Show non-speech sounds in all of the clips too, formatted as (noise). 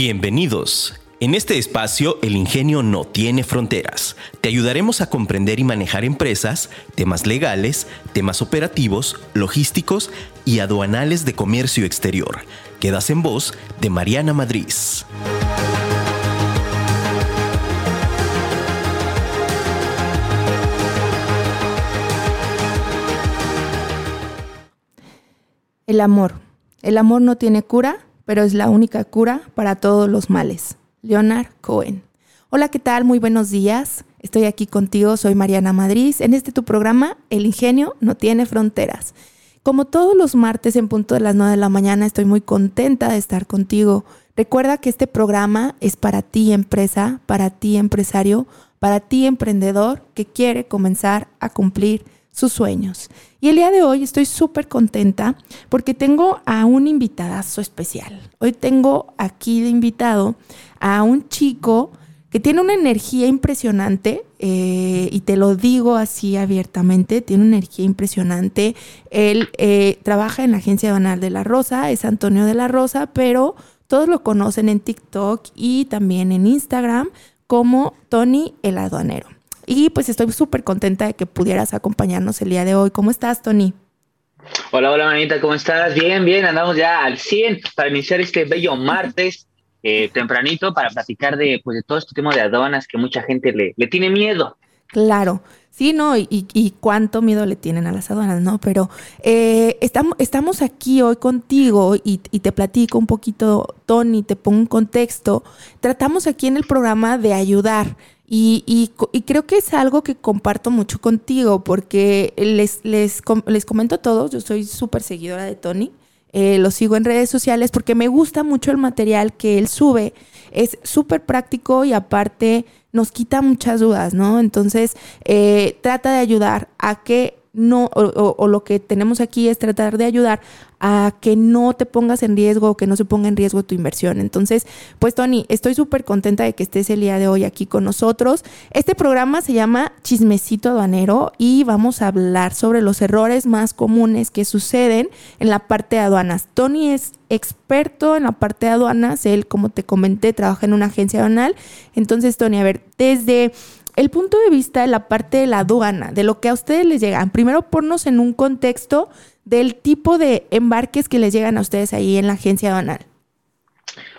Bienvenidos. En este espacio, el ingenio no tiene fronteras. Te ayudaremos a comprender y manejar empresas, temas legales, temas operativos, logísticos y aduanales de comercio exterior. Quedas en voz de Mariana Madrid. El amor. El amor no tiene cura, pero es la única cura para todos los males. Leonard Cohen. Hola, ¿qué tal? Muy buenos días. Estoy aquí contigo, soy Mariana Madrid. En este tu programa, El ingenio no tiene fronteras. Como todos los martes en punto de las 9 de la mañana, estoy muy contenta de estar contigo. Recuerda que este programa es para ti empresa, para ti empresario, para ti emprendedor que quiere comenzar a cumplir sus sueños. Y el día de hoy estoy súper contenta porque tengo a un invitadazo especial. Hoy tengo aquí de invitado a un chico que tiene una energía impresionante, eh, y te lo digo así abiertamente, tiene una energía impresionante. Él eh, trabaja en la agencia banal de la Rosa, es Antonio de la Rosa, pero todos lo conocen en TikTok y también en Instagram como Tony el aduanero. Y pues estoy súper contenta de que pudieras acompañarnos el día de hoy. ¿Cómo estás, Tony? Hola, hola, manita, ¿cómo estás? Bien, bien, andamos ya al 100 para iniciar este bello martes eh, tempranito para platicar de, pues, de todo este tema de aduanas que mucha gente le, le tiene miedo. Claro, sí, ¿no? Y, y, cuánto miedo le tienen a las aduanas, ¿no? Pero eh, estamos, estamos aquí hoy contigo y, y, te platico un poquito, Tony, te pongo un contexto. Tratamos aquí en el programa de ayudar. Y, y, creo que es algo que comparto mucho contigo, porque les, les, les comento a todos, yo soy súper seguidora de Tony, eh, lo sigo en redes sociales porque me gusta mucho el material que él sube, es súper práctico y aparte nos quita muchas dudas, ¿no? Entonces, eh, trata de ayudar a que no, o, lo que tenemos aquí es tratar de ayudar a que no te pongas en riesgo o que no se ponga en riesgo tu inversión. Entonces, pues Tony, estoy súper contenta de que estés el día de hoy aquí con nosotros. Este programa se llama Chismecito Aduanero y vamos a hablar sobre los errores más comunes que suceden en la parte de aduanas. Tony es experto en la parte de aduanas, él, como te comenté, trabaja en una agencia aduanal. Entonces, Tony, a ver, desde el punto de vista de la parte de la aduana, de lo que a ustedes les llegan. Primero ponnos en un contexto del tipo de embarques que les llegan a ustedes ahí en la agencia aduanal.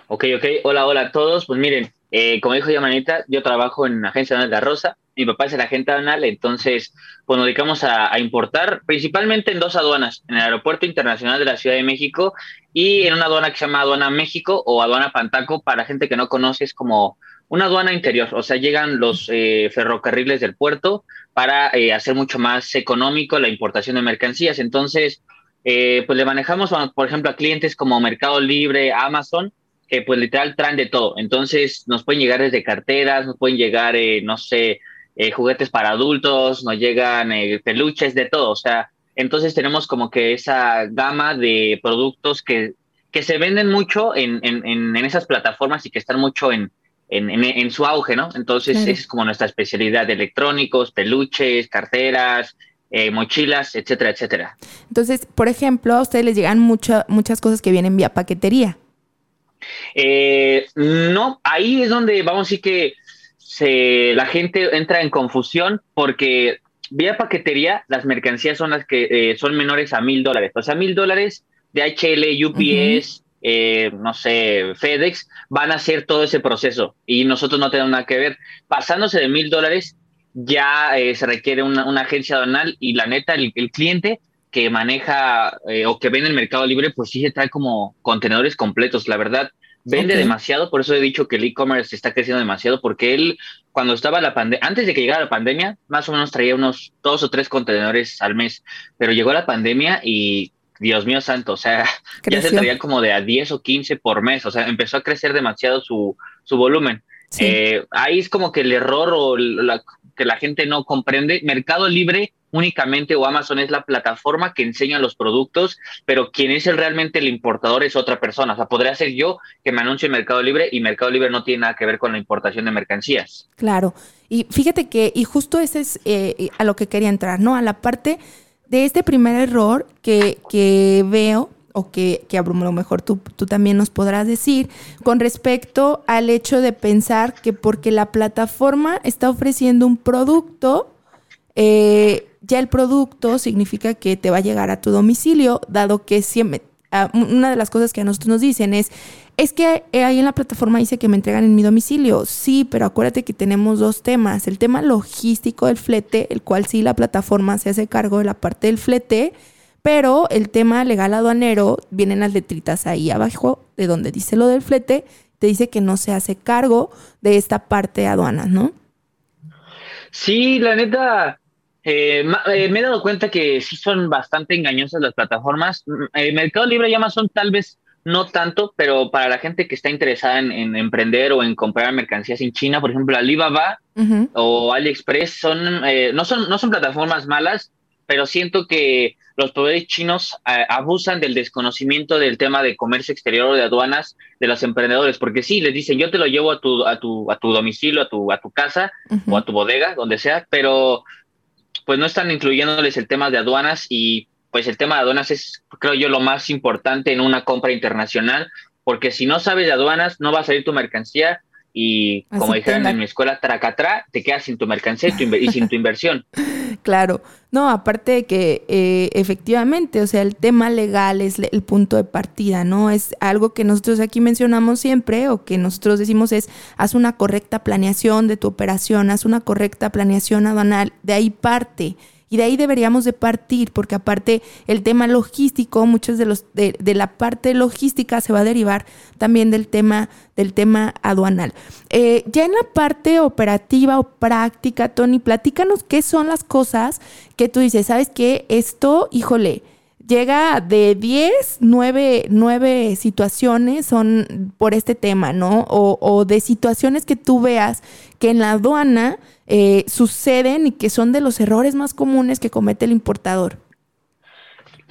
Ok, ok. Hola, hola a todos. Pues miren, eh, como dijo Yamanita, yo trabajo en la agencia aduanal de la Rosa. Mi papá es el agente aduanal, entonces pues nos dedicamos a, a, importar principalmente en dos aduanas, en el Aeropuerto Internacional de la Ciudad de México y en una aduana que se llama Aduana México o Aduana Pantaco, para gente que no conoce, es como una aduana interior, o sea, llegan los eh, ferrocarriles del puerto para eh, hacer mucho más económico la importación de mercancías. Entonces, eh, pues le manejamos, por ejemplo, a clientes como Mercado Libre, Amazon, que pues literal traen de todo. Entonces, nos pueden llegar desde carteras, nos pueden llegar, no sé, juguetes para adultos, nos llegan peluches, de todo. O sea, entonces tenemos como que esa gama de productos que, que se venden mucho en, en, en esas plataformas y que están mucho en, en, su auge, ¿no? Entonces, es como nuestra especialidad de electrónicos, peluches, carteras, eh, mochilas, etcétera, etcétera. Entonces, por ejemplo, a ustedes les llegan muchas cosas que vienen vía paquetería. Eh, no, ahí es donde vamos a decir que se, la gente entra en confusión porque vía paquetería las mercancías son las que eh, son menores a mil dólares. O sea, mil dólares de HL, UPS, eh, no sé, FedEx, van a hacer todo ese proceso y nosotros no tenemos nada que ver. Pasándose de mil dólares, ya eh, se requiere una, agencia aduanal y la neta, el, cliente que maneja eh, o que vende el mercado libre, pues sí se trae como contenedores completos. La verdad, vende demasiado, por eso he dicho que el e-commerce está creciendo demasiado, porque él, cuando estaba la pandemia, antes de que llegara la pandemia, más o menos traía unos dos o tres contenedores al mes, pero llegó la pandemia y Dios mío santo, o sea, (laughs) ya se traía como de a 10 o 15 por mes, o sea, empezó a crecer demasiado su, su volumen. Eh, ahí es como que el error o la, que la gente no comprende. Mercado Libre únicamente o Amazon es la plataforma que enseña los productos, pero quien es el, realmente el importador es otra persona. O sea, podría ser yo que me anuncie Mercado Libre y Mercado Libre no tiene nada que ver con la importación de mercancías. Claro. Y fíjate que, y justo ese es eh, a lo que quería entrar, ¿no? A la parte de este primer error que, veo o que, que a lo mejor tú, tú también nos podrás decir con respecto al hecho de pensar que porque la plataforma está ofreciendo un producto, eh, ya el producto significa que te va a llegar a tu domicilio, dado que siempre, ah, una de las cosas que a nosotros nos dicen es, es que ahí en la plataforma dice que me entregan en mi domicilio. Sí, pero acuérdate que tenemos dos temas. El tema logístico del flete, el cual sí la plataforma se hace cargo de la parte del flete, pero el tema legal aduanero, vienen las letritas ahí abajo de donde dice lo del flete, te dice que no se hace cargo de esta parte de aduanas, ¿no? Sí, la neta, eh, eh, me he dado cuenta que sí son bastante engañosas las plataformas. Mm, el Mercado Libre y Amazon tal vez no tanto, pero para la gente que está interesada en, emprender o en comprar mercancías en China, por ejemplo, Alibaba o AliExpress son, eh, no son, no son plataformas malas, pero siento que los proveedores chinos abusan del desconocimiento del tema de comercio exterior o de aduanas de los emprendedores, porque sí, les dicen, yo te lo llevo a tu, a tu, a tu domicilio, a tu, a tu casa o a tu bodega, donde sea, pero pues no están incluyéndoles el tema de aduanas y pues el tema de aduanas es, creo yo, lo más importante en una compra internacional, porque si no sabes de aduanas, no va a salir tu mercancía y como dijeron en mi escuela, tracatra, te quedas sin tu mercancía y, sin tu inversión. (laughs) Claro, no, aparte de que eh, efectivamente, o sea, el tema legal es el punto de partida, ¿no? Es algo que nosotros aquí mencionamos siempre o que nosotros decimos es, haz una correcta planeación de tu operación, haz una correcta planeación aduanal, de ahí parte. Y de ahí deberíamos de partir, porque aparte el tema logístico, muchos de los de, la parte logística se va a derivar también del tema, del tema aduanal. Eh, ya en la parte operativa o práctica, Tony, platícanos qué son las cosas que tú dices, ¿sabes qué? Esto, híjole, llega de 10, 9, 9 situaciones son por este tema, ¿no? O, de situaciones que tú veas que en la aduana eh, suceden y que son de los errores más comunes que comete el importador?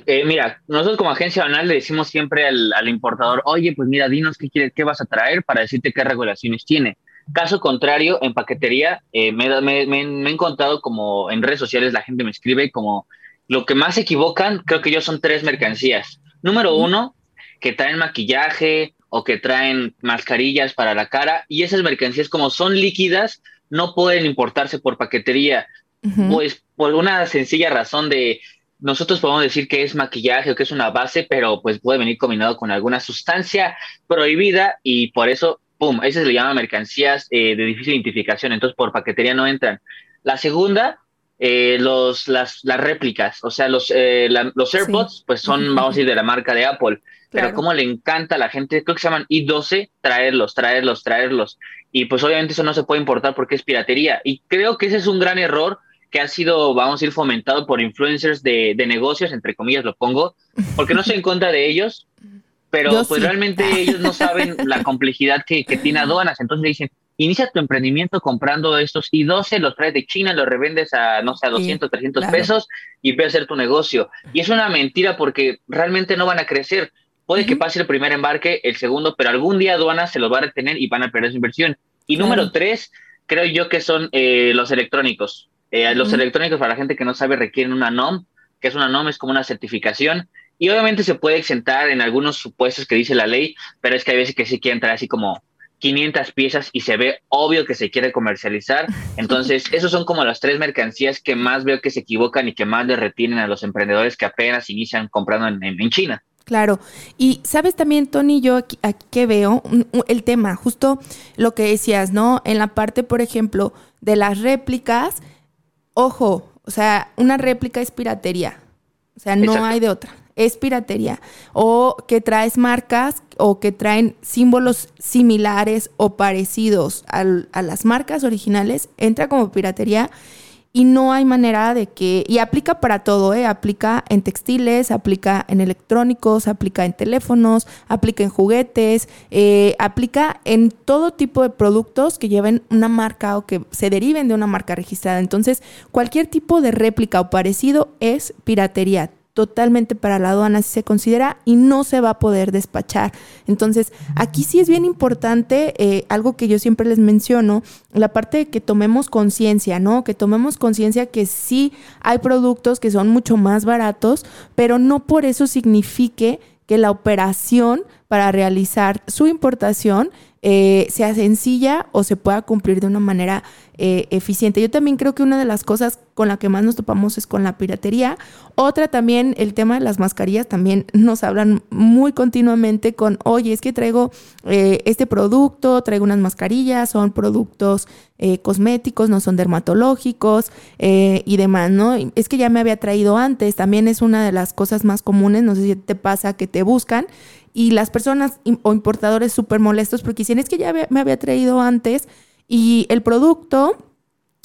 Eh, mira, nosotros como agencia banal le decimos siempre al, importador, oye, pues mira, dinos qué quieres, qué vas a traer para decirte qué regulaciones tiene. Caso contrario, en paquetería, eh, me, me, he encontrado como en redes sociales la gente me escribe como lo que más se equivocan, creo que yo son tres mercancías. Número uno, que traen maquillaje o que traen mascarillas para la cara y esas mercancías como son líquidas, no pueden importarse por paquetería, pues por una sencilla razón de nosotros podemos decir que es maquillaje o que es una base, pero pues puede venir combinado con alguna sustancia prohibida y por eso, pum, ese se le llama mercancías eh, de difícil identificación, entonces por paquetería no entran. La segunda, eh, los, las, las réplicas, o sea, los, eh, los AirPods, pues son, (laughs) vamos a decir, de la marca de Apple. Pero como le encanta a la gente, creo que se llaman i12, traerlos, traerlos, traerlos. Y pues obviamente eso no se puede importar porque es piratería. Y creo que ese es un gran error que ha sido, vamos a ir fomentado por influencers de, de negocios, entre comillas lo pongo, porque no estoy en contra de ellos, pero pues realmente ellos no saben la (laughs) complejidad que, que tiene aduanas. Entonces dicen, inicia tu emprendimiento comprando estos i12, los traes de China, los revendes a, no sé, a 200, 300 pesos y empieza a hacer tu negocio. Y es una mentira porque realmente no van a crecer. Puede que pase el primer embarque, el segundo, pero algún día aduanas se los va a retener y van a perder su inversión. Y número tres, creo yo que son eh, los electrónicos. Eh, los electrónicos, para la gente que no sabe, requieren una NOM, que es una NOM, es como una certificación. Y obviamente se puede exentar en algunos supuestos que dice la ley, pero es que hay veces que sí quieren traer así como 500 piezas y se ve obvio que se quiere comercializar. (laughs) Entonces, esos son como las tres mercancías que más veo que se equivocan y que más le retienen a los emprendedores que apenas inician comprando en China. Claro. Y sabes también, Tony, yo aquí, que veo el tema, justo lo que decías, ¿no? En la parte, por ejemplo, de las réplicas, ojo, o sea, una réplica es piratería. O sea, no hay de otra. Es piratería. O que traes marcas o que traen símbolos similares o parecidos a las marcas originales, entra como piratería y no hay manera de que, y aplica para todo, ¿eh? aplica en textiles, aplica en electrónicos, aplica en teléfonos, aplica en juguetes, eh, aplica en todo tipo de productos que lleven una marca o que se deriven de una marca registrada. Entonces, cualquier tipo de réplica o parecido es piratería totalmente para la aduana si se considera y no se va a poder despachar. Entonces, aquí sí es bien importante eh, algo que yo siempre les menciono, la parte de que tomemos conciencia, ¿no? Que tomemos conciencia que sí hay productos que son mucho más baratos, pero no por eso signifique que la operación para realizar su importación eh, sea sencilla o se pueda cumplir de una manera eh, eficiente. Yo también creo que una de las cosas con la que más nos topamos es con la piratería. Otra también, el tema de las mascarillas, también nos hablan muy continuamente con, oye, es que traigo eh, este producto, traigo unas mascarillas, son productos cosméticos, no son dermatológicos y demás, ¿no? Es que ya me había traído antes, también es una de las cosas más comunes, no sé si te pasa que te buscan y las personas o importadores súper molestos porque dicen, es que ya me había traído antes y el producto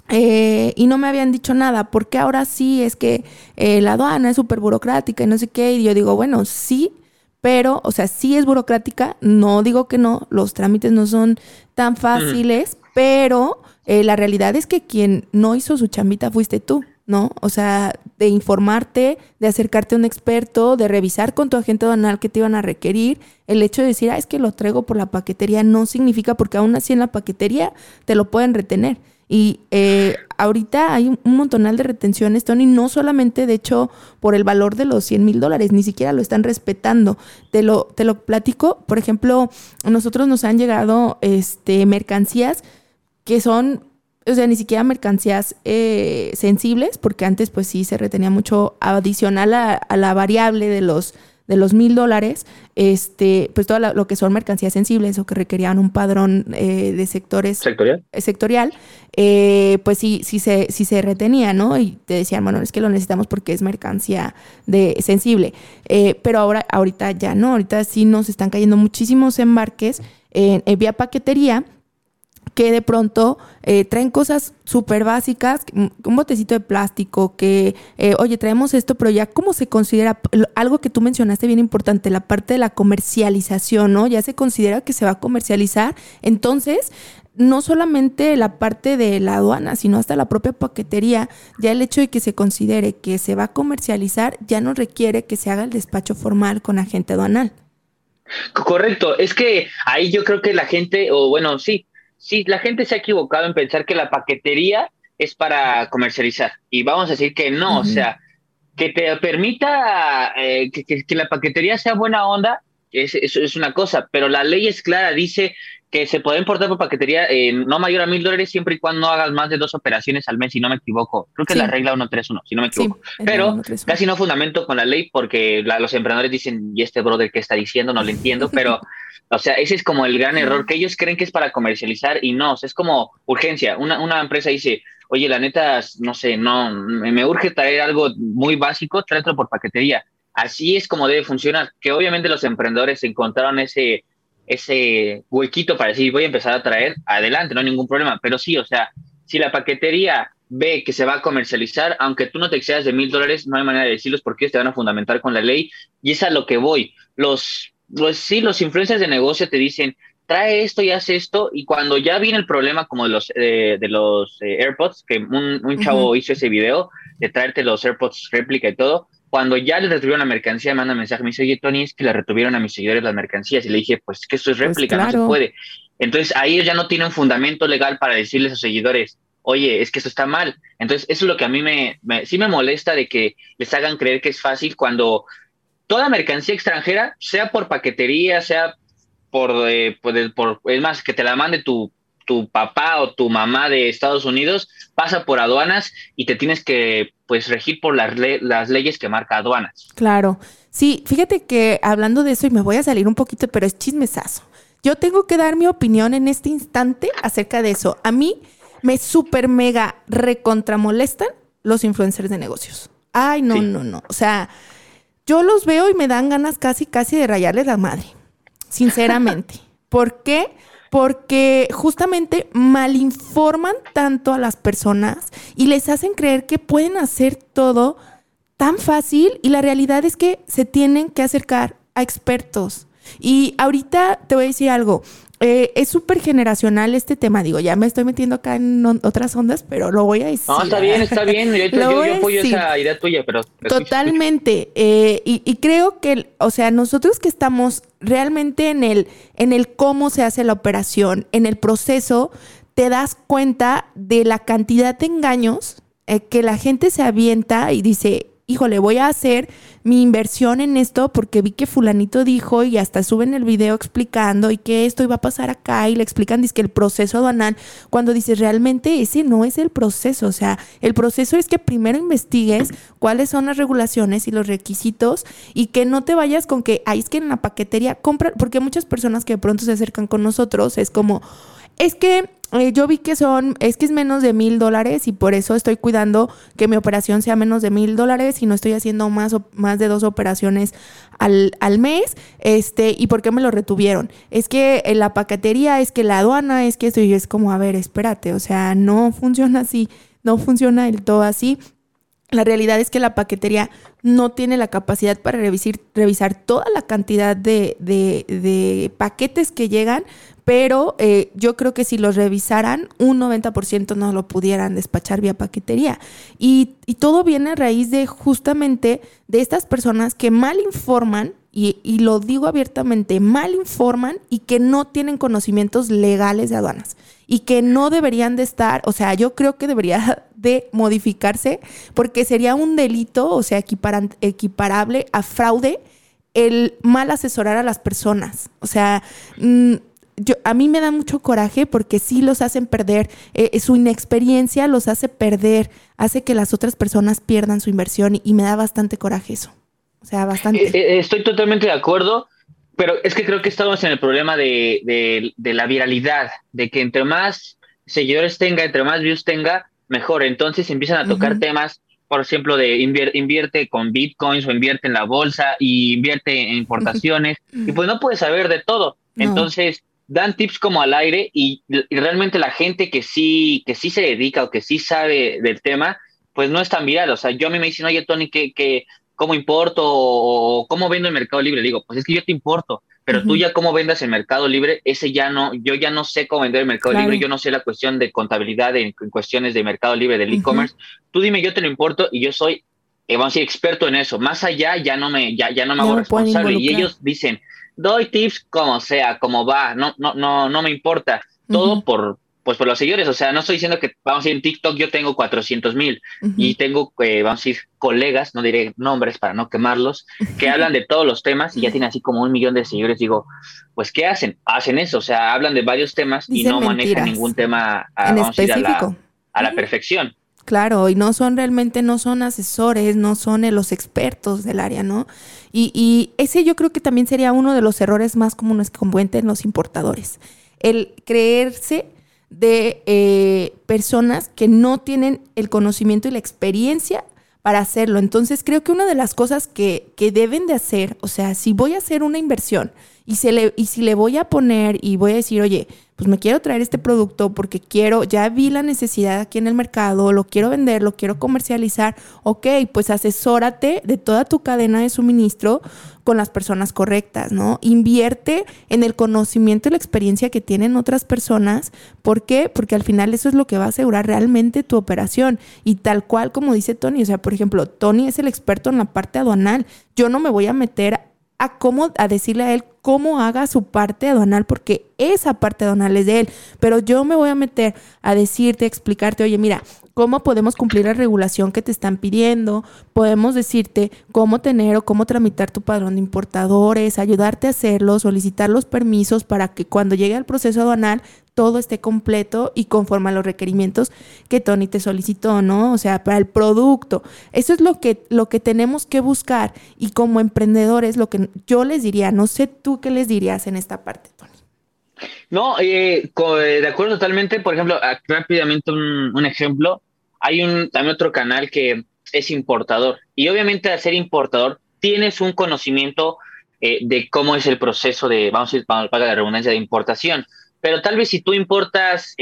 eh, y no me habían dicho nada, porque ahora sí es que eh, la aduana es súper burocrática y no sé qué, y yo digo, bueno, sí, pero, o sea, sí es burocrática, no digo que no, los trámites no son tan fáciles, pero eh, la realidad es que quien no hizo su chambita fuiste tú. ¿no? O sea, de informarte, de acercarte a un experto, de revisar con tu agente aduanal que te iban a requerir. El hecho de decir, ah, es que lo traigo por la paquetería, no significa porque aún así en la paquetería te lo pueden retener. Y eh, ahorita hay un, montonal de retenciones, Tony, no solamente de hecho por el valor de los 100 mil dólares, ni siquiera lo están respetando. Te lo, te lo platico, por ejemplo, a nosotros nos han llegado este, mercancías que son o sea, ni siquiera mercancías eh, sensibles, porque antes pues sí se retenía mucho adicional a, la variable de los de los mil dólares, este, pues todo lo que son mercancías sensibles o que requerían un padrón eh, de sectores sectorial, sectorial eh, pues sí, sí se, sí se retenía, ¿no? Y te decían, bueno, es que lo necesitamos porque es mercancía de sensible. pero ahora, ahorita ya no, ahorita sí nos están cayendo muchísimos embarques en vía paquetería que de pronto eh, traen cosas súper básicas, un botecito de plástico, que, eh, oye, traemos esto, pero ya cómo se considera, algo que tú mencionaste bien importante, la parte de la comercialización, ¿no? Ya se considera que se va a comercializar, entonces no solamente la parte de la aduana, sino hasta la propia paquetería, ya el hecho de que se considere que se va a comercializar ya no requiere que se haga el despacho formal con agente aduanal. Correcto, es que ahí yo creo que la gente, o bueno, sí, sí, la gente se ha equivocado en pensar que la paquetería es para comercializar. Y vamos a decir que no, o sea, que te permita eh, que, la paquetería sea buena onda, es, es, una cosa, pero la ley es clara, dice que se puede importar por paquetería no mayor a mil dólares siempre y cuando no hagas más de dos operaciones al mes, si no me equivoco. Creo que es la regla 131, si no me equivoco. pero casi no fundamento con la ley porque los emprendedores dicen, ¿y este brother qué está diciendo? No lo entiendo, pero (laughs) O sea, ese es como el gran error, que ellos creen que es para comercializar y no, es como urgencia. Una, una empresa dice, oye, la neta, no sé, no, me, urge traer algo muy básico, tráetelo por paquetería. Así es como debe funcionar, que obviamente los emprendedores encontraron ese, ese huequito para decir, voy a empezar a traer, adelante, no hay ningún problema. Pero sí, o sea, si la paquetería ve que se va a comercializar, aunque tú no te excedas de mil dólares, no hay manera de decirlos porque te van a fundamentar con la ley. Y es a lo que voy. Los sí, los influencers de negocio te dicen, trae esto y hace esto, y cuando ya viene el problema como de los, eh, de los eh, AirPods, que un, chavo hizo ese video de traerte los AirPods réplica y todo, cuando ya le retuvieron la mercancía, me manda un mensaje, me dice, oye, Tony, es que le retuvieron a mis seguidores las mercancías, y le dije, pues que esto es pues réplica, no se puede. Entonces ahí ya no tienen fundamento legal para decirles a sus seguidores, oye, es que eso está mal. Entonces eso es lo que a mí me, me sí me molesta de que les hagan creer que es fácil cuando toda mercancía extranjera, sea por paquetería, sea por, eh, por, es más, que te la mande tu, tu papá o tu mamá de Estados Unidos, pasa por aduanas y te tienes que pues regir por las, las leyes que marca aduanas. Claro. Sí, fíjate que hablando de eso y me voy a salir un poquito, pero es chismesazo. Yo tengo que dar mi opinión en este instante acerca de eso. A mí me super mega recontramolestan los influencers de negocios. Ay, no, no, no. O sea, yo los veo y me dan ganas casi, casi de rayarles la madre, sinceramente. (laughs) ¿Por qué? Porque justamente malinforman tanto a las personas y les hacen creer que pueden hacer todo tan fácil y la realidad es que se tienen que acercar a expertos. Y ahorita te voy a decir algo, eh, es súper generacional este tema. Digo, ya me estoy metiendo acá en otras ondas, pero lo voy a decir. No, está bien, está bien. Yo, (laughs) apoyo esa idea tuya, pero. Totalmente. Eh, y, creo que, o sea, nosotros que estamos realmente en el, en el cómo se hace la operación, en el proceso, te das cuenta de la cantidad de engaños eh, que la gente se avienta y dice, híjole, voy a hacer mi inversión en esto porque vi que fulanito dijo y hasta suben el video explicando y que esto iba a pasar acá y le explican dice que el proceso aduanal, cuando dices realmente ese no es el proceso, o sea, el proceso es que primero investigues cuáles son las regulaciones y los requisitos y que no te vayas con que, ay, es que en la paquetería compra, porque muchas personas que de pronto se acercan con nosotros es como, es que eh, yo vi que son, es que es menos de mil dólares y por eso estoy cuidando que mi operación sea menos de mil dólares y no estoy haciendo más, más de dos operaciones al, al, mes. Este, ¿y por qué me lo retuvieron? Es que la paquetería, es que la aduana, es que esto, y es como, a ver, espérate, o sea, no (laughs) funciona así, no funciona del todo así. La realidad es que la paquetería no tiene la capacidad para revisar, revisar toda la cantidad de, de paquetes que llegan pero eh, yo creo que si los revisaran, un 90% no lo pudieran despachar vía paquetería. Y, y, todo viene a raíz de justamente de estas personas que mal informan, y, lo digo abiertamente, mal informan y que no tienen conocimientos legales de aduanas y que no deberían de estar, o sea, yo creo que debería (laughs) de modificarse porque sería un delito, o sea, equiparable a fraude el mal asesorar a las personas. O sea, mm, yo, a mí me da mucho coraje porque sí los hacen perder, eh, su inexperiencia los hace perder, hace que las otras personas pierdan su inversión y, me da bastante coraje eso. O sea, bastante. Eh, eh, estoy totalmente de acuerdo, pero es que creo que estamos en el problema de, de, la viralidad, de que entre más seguidores tenga, entre más views tenga, mejor. Entonces empiezan a tocar temas, por ejemplo, de invierte con bitcoins o invierte en la bolsa y invierte en (laughs) importaciones, y pues no puedes saber de todo. Entonces, dan tips como al aire y, realmente la gente que sí, que sí se dedica o que sí sabe del tema, pues no es tan viral. O sea, yo a mí me dicen, oye, Tony, ¿qué, qué, ¿cómo importo o cómo vendo en Mercado Libre? Digo, pues es que yo te importo, pero tú ya cómo vendas en Mercado Libre, ese ya no, yo ya no sé cómo vender en Mercado Libre, yo no sé la cuestión de contabilidad en, cuestiones de Mercado Libre, del e-commerce. Tú dime, yo te lo importo y yo soy, eh, vamos a decir, experto en eso. Más allá ya no me, ya, ya no me hago responsable. Y ellos dicen, doy tips como sea, como va, no, no, no, no me importa. Todo por, pues por los seguidores. O sea, no estoy diciendo que, vamos a ir en TikTok yo tengo 400 mil y tengo, eh, vamos a ir colegas, no diré nombres para no quemarlos, que hablan de todos los temas y ya tienen así como un millón de seguidores. Digo, pues, ¿qué hacen? Hacen eso, o sea, hablan de varios temas y no manejan ningún tema, a, vamos a, ir a la, a la perfección. Claro, y no son realmente, no son asesores, no son eh, los expertos del área, ¿no? Y, y, ese yo creo que también sería uno de los errores más comunes que cometen los importadores. El creerse de eh, personas que no tienen el conocimiento y la experiencia para hacerlo. Entonces creo que una de las cosas que, que deben de hacer, o sea, si voy a hacer una inversión y, se le, y si le voy a poner y voy a decir, oye, pues me quiero traer este producto porque quiero, ya vi la necesidad aquí en el mercado, lo quiero vender, lo quiero comercializar, ok, pues asesórate de toda tu cadena de suministro con las personas correctas, ¿no? Invierte en el conocimiento y la experiencia que tienen otras personas. ¿Por qué? Porque al final eso es lo que va a asegurar realmente tu operación. Y tal cual como dice Tony, o sea, por ejemplo, Tony es el experto en la parte aduanal. Yo no me voy a meter a cómo, a decirle a él cómo haga su parte aduanal, porque esa parte aduanal es de él. Pero yo me voy a meter a decirte, a explicarte, oye, mira, cómo podemos cumplir la regulación que te están pidiendo, podemos decirte cómo tener o cómo tramitar tu padrón de importadores, ayudarte a hacerlo, solicitar los permisos para que cuando llegue al proceso aduanal todo esté completo y conforme a los requerimientos que Tony te solicitó, ¿no? O sea, para el producto. Eso es lo que, lo que tenemos que buscar y como emprendedores lo que yo les diría, no sé tú qué les dirías en esta parte, Tony. No, eh, eh, de acuerdo totalmente. Por ejemplo, rápidamente un, ejemplo. Hay un también otro canal que es importador. Y obviamente al ser importador tienes un conocimiento eh, de cómo es el proceso de, vamos a ir para la redundancia, de importación. Pero tal vez si tú importas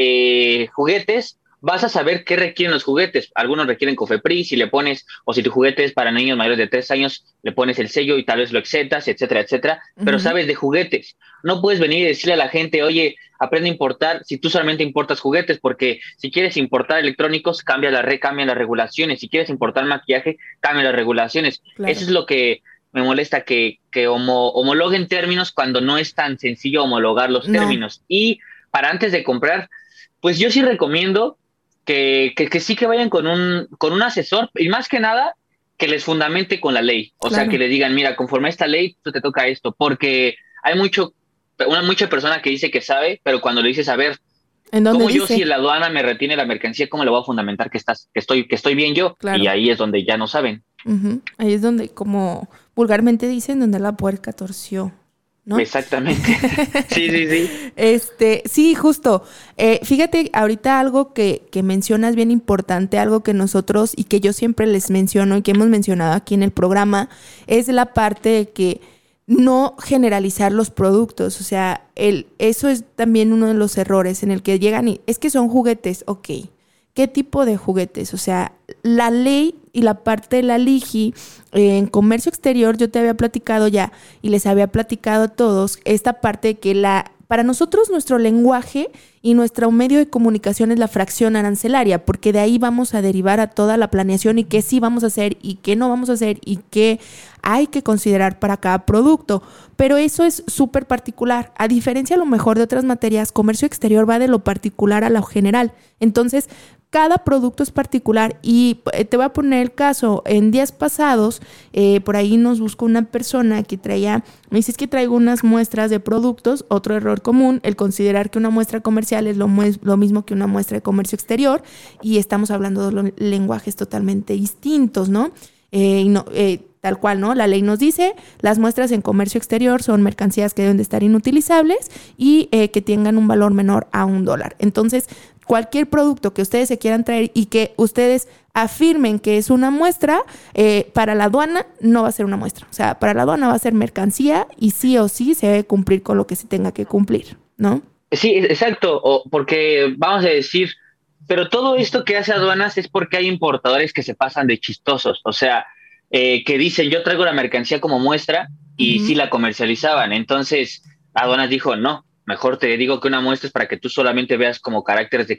juguetes, vas a saber qué requieren los juguetes. Algunos requieren Cofepris, si le pones, o si tu juguete es para niños mayores de tres años, le pones el sello y tal vez lo exetas, etcétera, etcétera, pero sabes de juguetes. No puedes venir y decirle a la gente, oye, aprende a importar si tú solamente importas juguetes, porque si quieres importar electrónicos, cambia la re, cambia las regulaciones. Si quieres importar maquillaje, cambia las regulaciones. Eso es lo que me molesta, que, que homologuen términos cuando no es tan sencillo homologar los términos. Y para antes de comprar, pues yo sí recomiendo que, que, sí que vayan con un, con un asesor y más que nada que les fundamente con la ley. O sea, que le digan, mira, conforme a esta ley, tú te toca esto. Porque hay mucho, una mucha persona que dice que sabe, pero cuando le dices, a ver, ¿En ¿cómo yo si la aduana me retiene la mercancía, cómo le voy a fundamentar que, estás, que, estoy, que estoy bien yo? Y ahí es donde ya no saben. Ahí es donde, como vulgarmente dicen, donde la puerca torció. ¿No? Exactamente. (laughs) sí, sí, sí. Este, sí, justo. Eh, fíjate, ahorita algo que, que, mencionas bien importante, algo que nosotros y que yo siempre les menciono y que hemos mencionado aquí en el programa, es la parte de que no generalizar los productos. O sea, el, eso es también uno de los errores en el que llegan y es que son juguetes, ok. ¿Qué tipo de juguetes? O sea, la ley y la parte de la LIGI en comercio exterior, yo te había platicado ya y les había platicado a todos esta parte de que la para nosotros nuestro lenguaje y nuestro medio de comunicación es la fracción arancelaria, porque de ahí vamos a derivar a toda la planeación y qué sí vamos a hacer y qué no vamos a hacer y qué hay que considerar para cada producto. Pero eso es súper particular. A diferencia a lo mejor de otras materias, comercio exterior va de lo particular a lo general. Entonces, cada producto es particular y eh, te voy a poner el caso, en días pasados, eh, por ahí nos buscó una persona que traía, me dice que traigo unas muestras de productos, otro error común, el considerar que una muestra comercial es lo, lo mismo que una muestra de comercio exterior y estamos hablando de lenguajes totalmente distintos, ¿no? Eh, no tal cual, ¿no? La ley nos dice, las muestras en comercio exterior son mercancías que deben de estar inutilizables y que tengan un valor menor a un dólar. Entonces, cualquier producto que ustedes se quieran traer y que ustedes afirmen que es una muestra, eh, para la aduana no va a ser una muestra. O sea, para la aduana va a ser mercancía y sí o sí se debe cumplir con lo que se tenga que cumplir, ¿no? Sí, exacto, o porque vamos a decir, pero todo esto que hace aduanas es porque hay importadores que se pasan de chistosos, o sea, eh, que dicen yo traigo la mercancía como muestra y sí la comercializaban. Entonces, aduanas dijo, no, Mejor te digo que una muestra es para que tú solamente veas como caracteres de,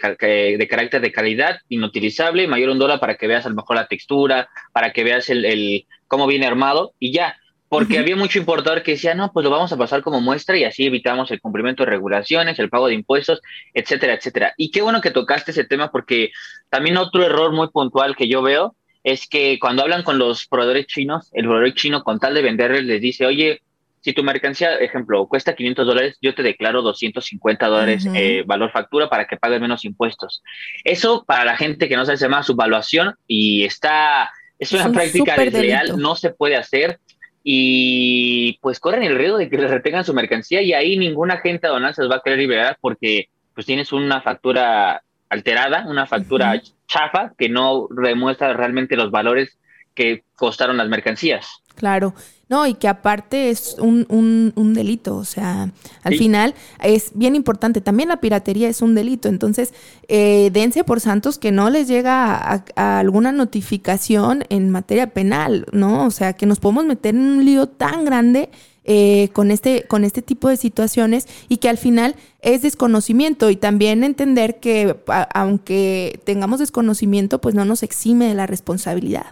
de carácter de calidad, inutilizable, mayor un dólar para que veas a lo mejor la textura, para que veas el, el cómo viene armado y ya. Porque había mucho importador que decía, no, pues lo vamos a pasar como muestra y así evitamos el cumplimiento de regulaciones, el pago de impuestos, etcétera, etcétera. Y qué bueno que tocaste ese tema porque también otro error muy puntual que yo veo es que cuando hablan con los proveedores chinos, el proveedor chino con tal de venderles les dice, oye, si tu mercancía, ejemplo, cuesta 500 dólares, yo te declaro 250 dólares eh, valor factura para que pagues menos impuestos. Eso para la gente que no sabe se llama subvaluación y está, es una práctica desleal, no se puede hacer y pues corren el riesgo de que les (laughs) retengan su mercancía y ahí ninguna gente aduanal se va a querer liberar porque pues tienes una factura alterada, una factura chafa que no demuestra realmente los valores que costaron las mercancías. Claro, no, y que aparte es un, un, delito, o sea, al final es bien importante, también la piratería es un delito, entonces eh, dense por santos que no les llega a, alguna notificación en materia penal, ¿no? O sea, que nos podemos meter en un lío tan grande eh, con, este, con este tipo de situaciones y que al final es desconocimiento y también entender que aunque tengamos desconocimiento, pues no nos exime de la responsabilidad.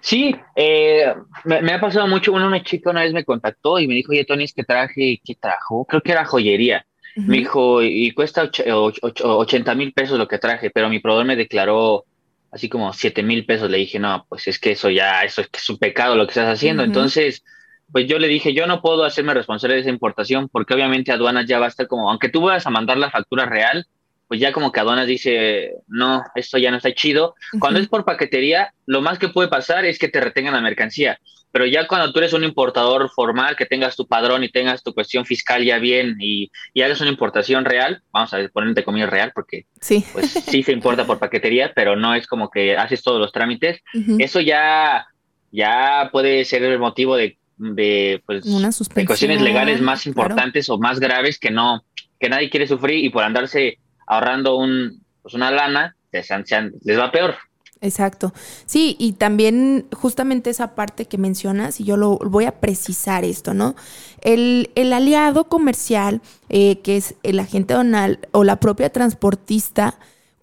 Sí, eh, me, ha pasado mucho. Una, chica una vez me contactó y me dijo, oye, Tony, es que traje, ¿qué trajo? Creo que era joyería. Me dijo, y cuesta 80 mil pesos lo que traje, pero mi proveedor me declaró así como 7 mil pesos. Le dije, no, pues es que eso ya, eso es, que es un pecado lo que estás haciendo. Entonces, pues yo le dije, yo no puedo hacerme responsable de esa importación porque obviamente aduanas ya va a estar como, aunque tú vayas a mandar la factura real, pues ya como que aduanas dice, no, esto ya no está chido. Cuando es por paquetería, lo más que puede pasar es que te retengan la mercancía. Pero ya cuando tú eres un importador formal, que tengas tu padrón y tengas tu cuestión fiscal ya bien y, y hagas una importación real, vamos a poner entre comillas real, porque sí. Pues, sí se importa por paquetería, pero no es como que haces todos los trámites. Eso ya, ya puede ser el motivo de, de, pues, de cuestiones legales más importantes o más graves que no, que nadie quiere sufrir y por andarse ahorrando un, pues una lana, les, va peor. Exacto. Sí, y también justamente esa parte que mencionas, y yo lo voy a precisar esto, ¿no? El, el aliado comercial, eh, que es el agente donal o la propia transportista,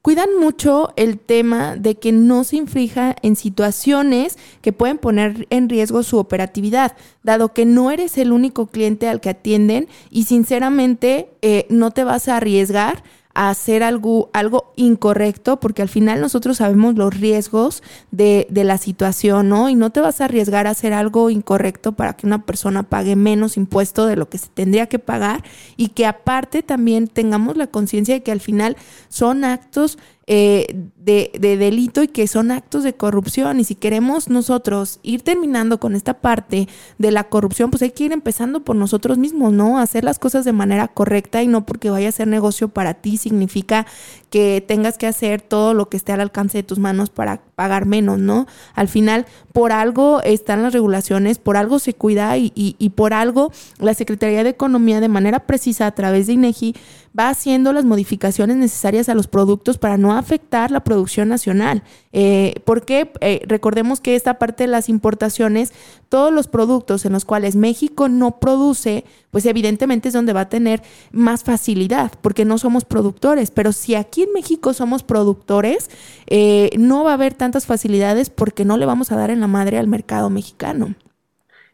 cuidan mucho el tema de que no se infrija en situaciones que pueden poner en riesgo su operatividad, dado que no eres el único cliente al que atienden y sinceramente eh, no te vas a arriesgar a hacer algo, algo incorrecto, porque al final nosotros sabemos los riesgos de, de la situación, ¿no? Y no te vas a arriesgar a hacer algo incorrecto para que una persona pague menos impuesto de lo que se tendría que pagar y que aparte también tengamos la conciencia de que al final son actos eh, de, de, delito y que son actos de corrupción. Y si queremos nosotros ir terminando con esta parte de la corrupción, pues hay que ir empezando por nosotros mismos, ¿no? Hacer las cosas de manera correcta y no porque vaya a ser negocio para ti significa que tengas que hacer todo lo que esté al alcance de tus manos para pagar menos, ¿no? Al final, por algo están las regulaciones, por algo se cuida y, y, y por algo la Secretaría de Economía de manera precisa a través de INEGI va haciendo las modificaciones necesarias a los productos para no afectar la producción nacional. Eh, porque eh, recordemos que esta parte de las importaciones, todos los productos en los cuales México no produce, pues evidentemente es donde va a tener más facilidad, porque no somos productores. Pero si aquí en México somos productores, eh, no va a haber tantas facilidades porque no le vamos a dar en la madre al mercado mexicano.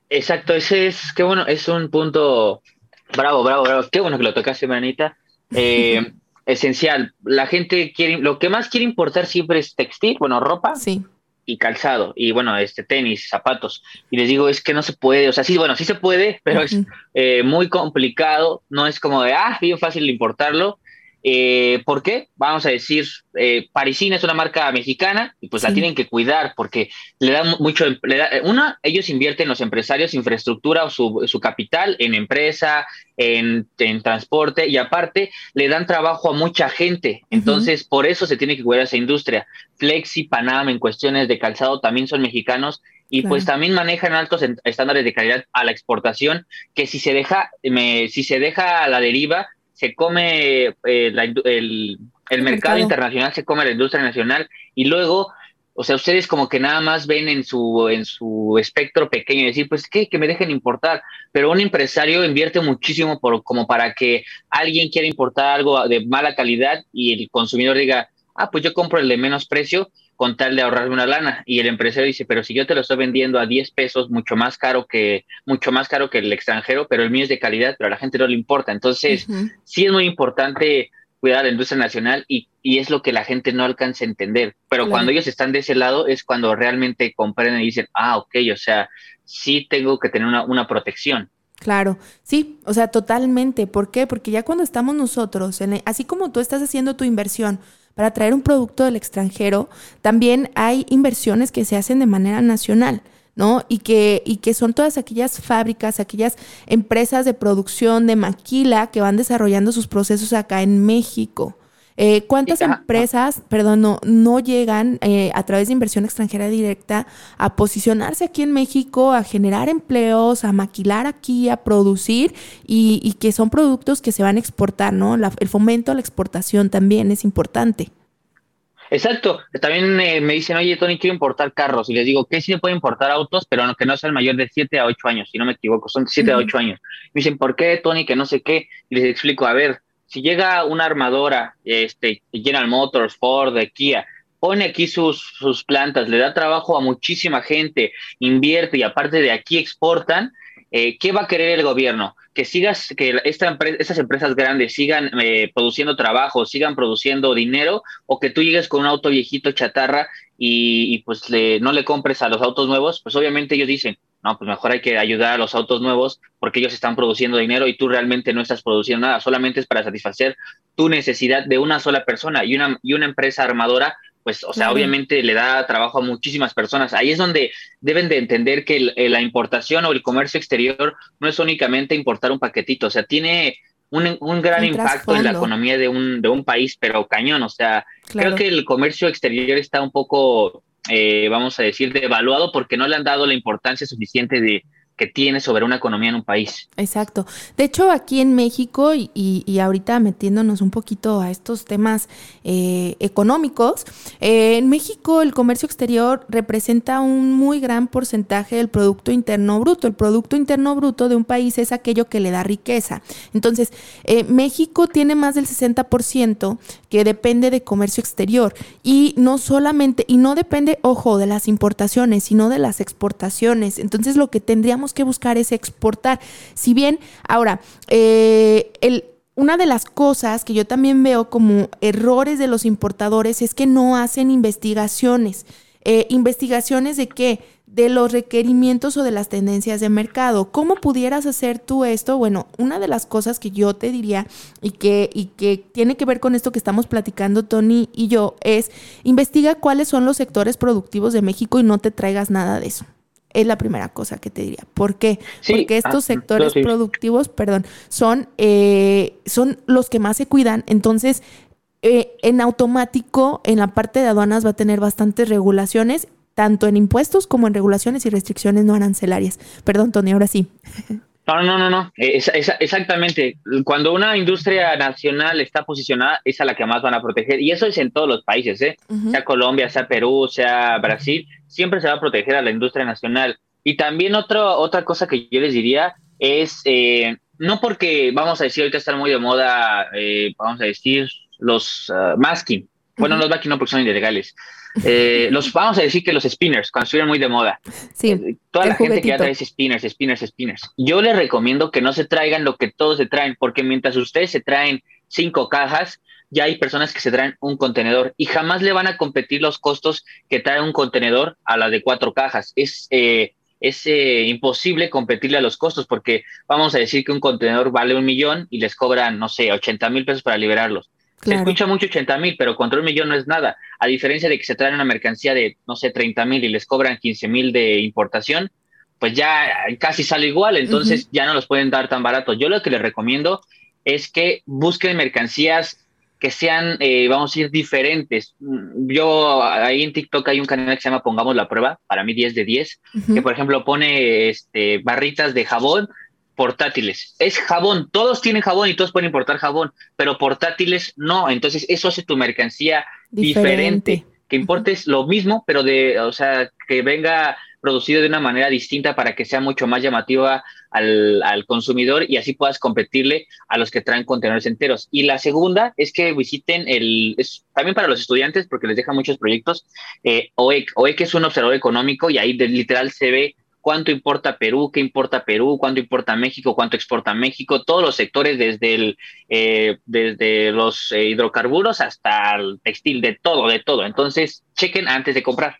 Exacto, ese es, qué bueno, es un punto Bravo, bravo, bravo. Qué bueno que lo tocaste, Manita. Eh, (laughs) esencial. La gente quiere, lo que más quiere importar siempre es textil, bueno, ropa. Sí. Y calzado, y bueno, este tenis, zapatos. Y les digo, es que no se puede, o sea, sí, bueno, sí se puede, pero es eh, muy complicado. No es como de, ah, bien fácil importarlo. Eh, ¿Por qué? Vamos a decir, eh, Parisina es una marca mexicana y pues la tienen que cuidar porque le da mucho, le da, una, ellos invierten los empresarios infraestructura o su, su capital en empresa, en, en, transporte y aparte le dan trabajo a mucha gente. Entonces, uh -huh. por eso se tiene que cuidar esa industria. Flexi, Panam en cuestiones de calzado también son mexicanos y claro. pues también manejan altos estándares de calidad a la exportación que si se deja, me, si se deja a la deriva, se come eh, la, el, el, el, mercado, internacional, se come la industria nacional y luego, o sea, ustedes como que nada más ven en su, en su espectro pequeño y decir, pues ¿qué? que me dejen importar, pero un empresario invierte muchísimo por, como para que alguien quiera importar algo de mala calidad y el consumidor diga, ah, pues yo compro el de menos precio con tal de ahorrarme una lana. Y el empresario dice, pero si yo te lo estoy vendiendo a 10 pesos, mucho más caro que, mucho más caro que el extranjero, pero el mío es de calidad, pero a la gente no le importa. Entonces, uh -huh. sí es muy importante cuidar la industria nacional y, y, es lo que la gente no alcanza a entender. Pero claro. cuando ellos están de ese lado es cuando realmente comprenden y dicen, ah, ok, o sea, sí tengo que tener una, una protección. Claro, sí, o sea, totalmente. ¿Por qué? Porque ya cuando estamos nosotros, en, así como tú estás haciendo tu inversión, para traer un producto del extranjero, también hay inversiones que se hacen de manera nacional. ¿no? Y que, y que son todas aquellas fábricas, aquellas empresas de producción de maquila que van desarrollando sus procesos acá en México. Eh, ¿Cuántas empresas, perdón, no, no llegan eh, a través de inversión extranjera directa a posicionarse aquí en México, a generar empleos, a maquilar aquí, a producir y, y que son productos que se van a exportar, ¿no? La, el fomento a la exportación también es importante. Exacto. También eh, me dicen, oye, Tony, quiero importar carros. Y les digo, ¿qué sí se puede importar autos, pero no, que no sean mayor de 7 a 8 años, si no me equivoco, son 7 uh -huh. a 8 años. Me dicen, ¿por qué, Tony? Que no sé qué. Y les explico, a ver, si llega una armadora, este, General Motors, Ford, Kia, pone aquí sus, sus plantas, le da trabajo a muchísima gente, invierte y aparte de aquí exportan, eh, ¿qué va a querer el gobierno? Que sigas, que esta estas empresas grandes sigan eh, produciendo trabajo, sigan produciendo dinero, o que tú llegues con un auto viejito chatarra y, y pues le, no le compres a los autos nuevos, pues obviamente ellos dicen, no, pues mejor hay que ayudar a los autos nuevos porque ellos están produciendo dinero y tú realmente no estás produciendo nada, solamente es para satisfacer tu necesidad de una sola persona y una, y una empresa armadora pues, o sea, obviamente le da trabajo a muchísimas personas. Ahí es donde deben de entender que el, la importación o el comercio exterior no es únicamente importar un paquetito, o sea, tiene un, un gran un impacto en la economía de un, de un país, pero cañón, o sea, claro. creo que el comercio exterior está un poco, eh, vamos a decir, devaluado porque no le han dado la importancia suficiente de, que tiene sobre una economía en un país. Exacto. De hecho, aquí en México y, y, ahorita metiéndonos un poquito a estos temas eh, económicos, eh, en México el comercio exterior representa un muy gran porcentaje del Producto Interno Bruto. El Producto Interno Bruto de un país es aquello que le da riqueza. Entonces, eh, México tiene más del 60% que depende de comercio exterior y no solamente, y no depende, ojo, de las importaciones, sino de las exportaciones. Entonces, lo que tendríamos que buscar es exportar. Si bien, ahora, eh, el, una de las cosas que yo también veo como errores de los importadores es que no hacen investigaciones. Eh, investigaciones de qué? De los requerimientos o de las tendencias de mercado. ¿Cómo pudieras hacer tú esto? Bueno, una de las cosas que yo te diría y que, y que tiene que ver con esto que estamos platicando Tony y yo es investiga cuáles son los sectores productivos de México y no te traigas nada de eso. Es la primera cosa que te diría. ¿Por qué? Porque estos ah, sectores productivos, perdón, son, eh, son los que más se cuidan. Entonces, eh, en automático, en la parte de aduanas va a tener bastantes regulaciones, tanto en impuestos como en regulaciones y restricciones no arancelarias. Perdón, Tony, ahora sí. (laughs) No, no, no, no. exactamente. Cuando una industria nacional está posicionada, es a la que más van a proteger. Y eso es en todos los países, ¿eh? Sea Colombia, sea Perú, sea Brasil, siempre se va a proteger a la industria nacional. Y también otro, otra cosa que yo les diría es, eh, no porque, vamos a decir, ahorita están muy de moda, eh, vamos a decir, los uh, masking. Bueno, los masking no porque son ilegales. Eh, los vamos a decir que los spinners, cuando estuvieron muy de moda. Sí, eh, toda la gente que ya trae spinners, spinners, spinners. Yo les recomiendo que no se traigan lo que todos se traen, porque mientras ustedes se traen cinco cajas, ya hay personas que se traen un contenedor y jamás le van a competir los costos que trae un contenedor a la de cuatro cajas. Es eh, es imposible competirle a los costos porque vamos a decir que un contenedor vale un millón y les cobran, no sé, 80 mil pesos para liberarlos. Se escucha mucho 80 mil, pero contra un millón no es nada. A diferencia de que se traen una mercancía de, no sé, 30 mil y les cobran 15 mil de importación, pues ya casi sale igual, entonces ya no los pueden dar tan barato. Yo lo que les recomiendo es que busquen mercancías que sean, eh, vamos a decir, diferentes. Yo ahí en TikTok hay un canal que se llama Pongamos la prueba, para mí 10 de 10, que por ejemplo pone este, barritas de jabón portátiles. Es jabón, todos tienen jabón y todos pueden importar jabón, pero portátiles no. Entonces, eso hace tu mercancía diferente. Que importes lo mismo, pero de, o sea, que venga producido de una manera distinta para que sea mucho más llamativa al, consumidor y así puedas competirle a los que traen contenedores enteros. Y la segunda es que visiten el, es también para los estudiantes, porque les deja muchos proyectos, eh, OEC. OEC es un observador económico y ahí literal se ve cuánto importa Perú, qué importa Perú, cuánto importa México, cuánto exporta México, todos los sectores desde, el, eh, desde los eh, hidrocarburos hasta el textil, de todo, de todo. Entonces, chequen antes de comprar.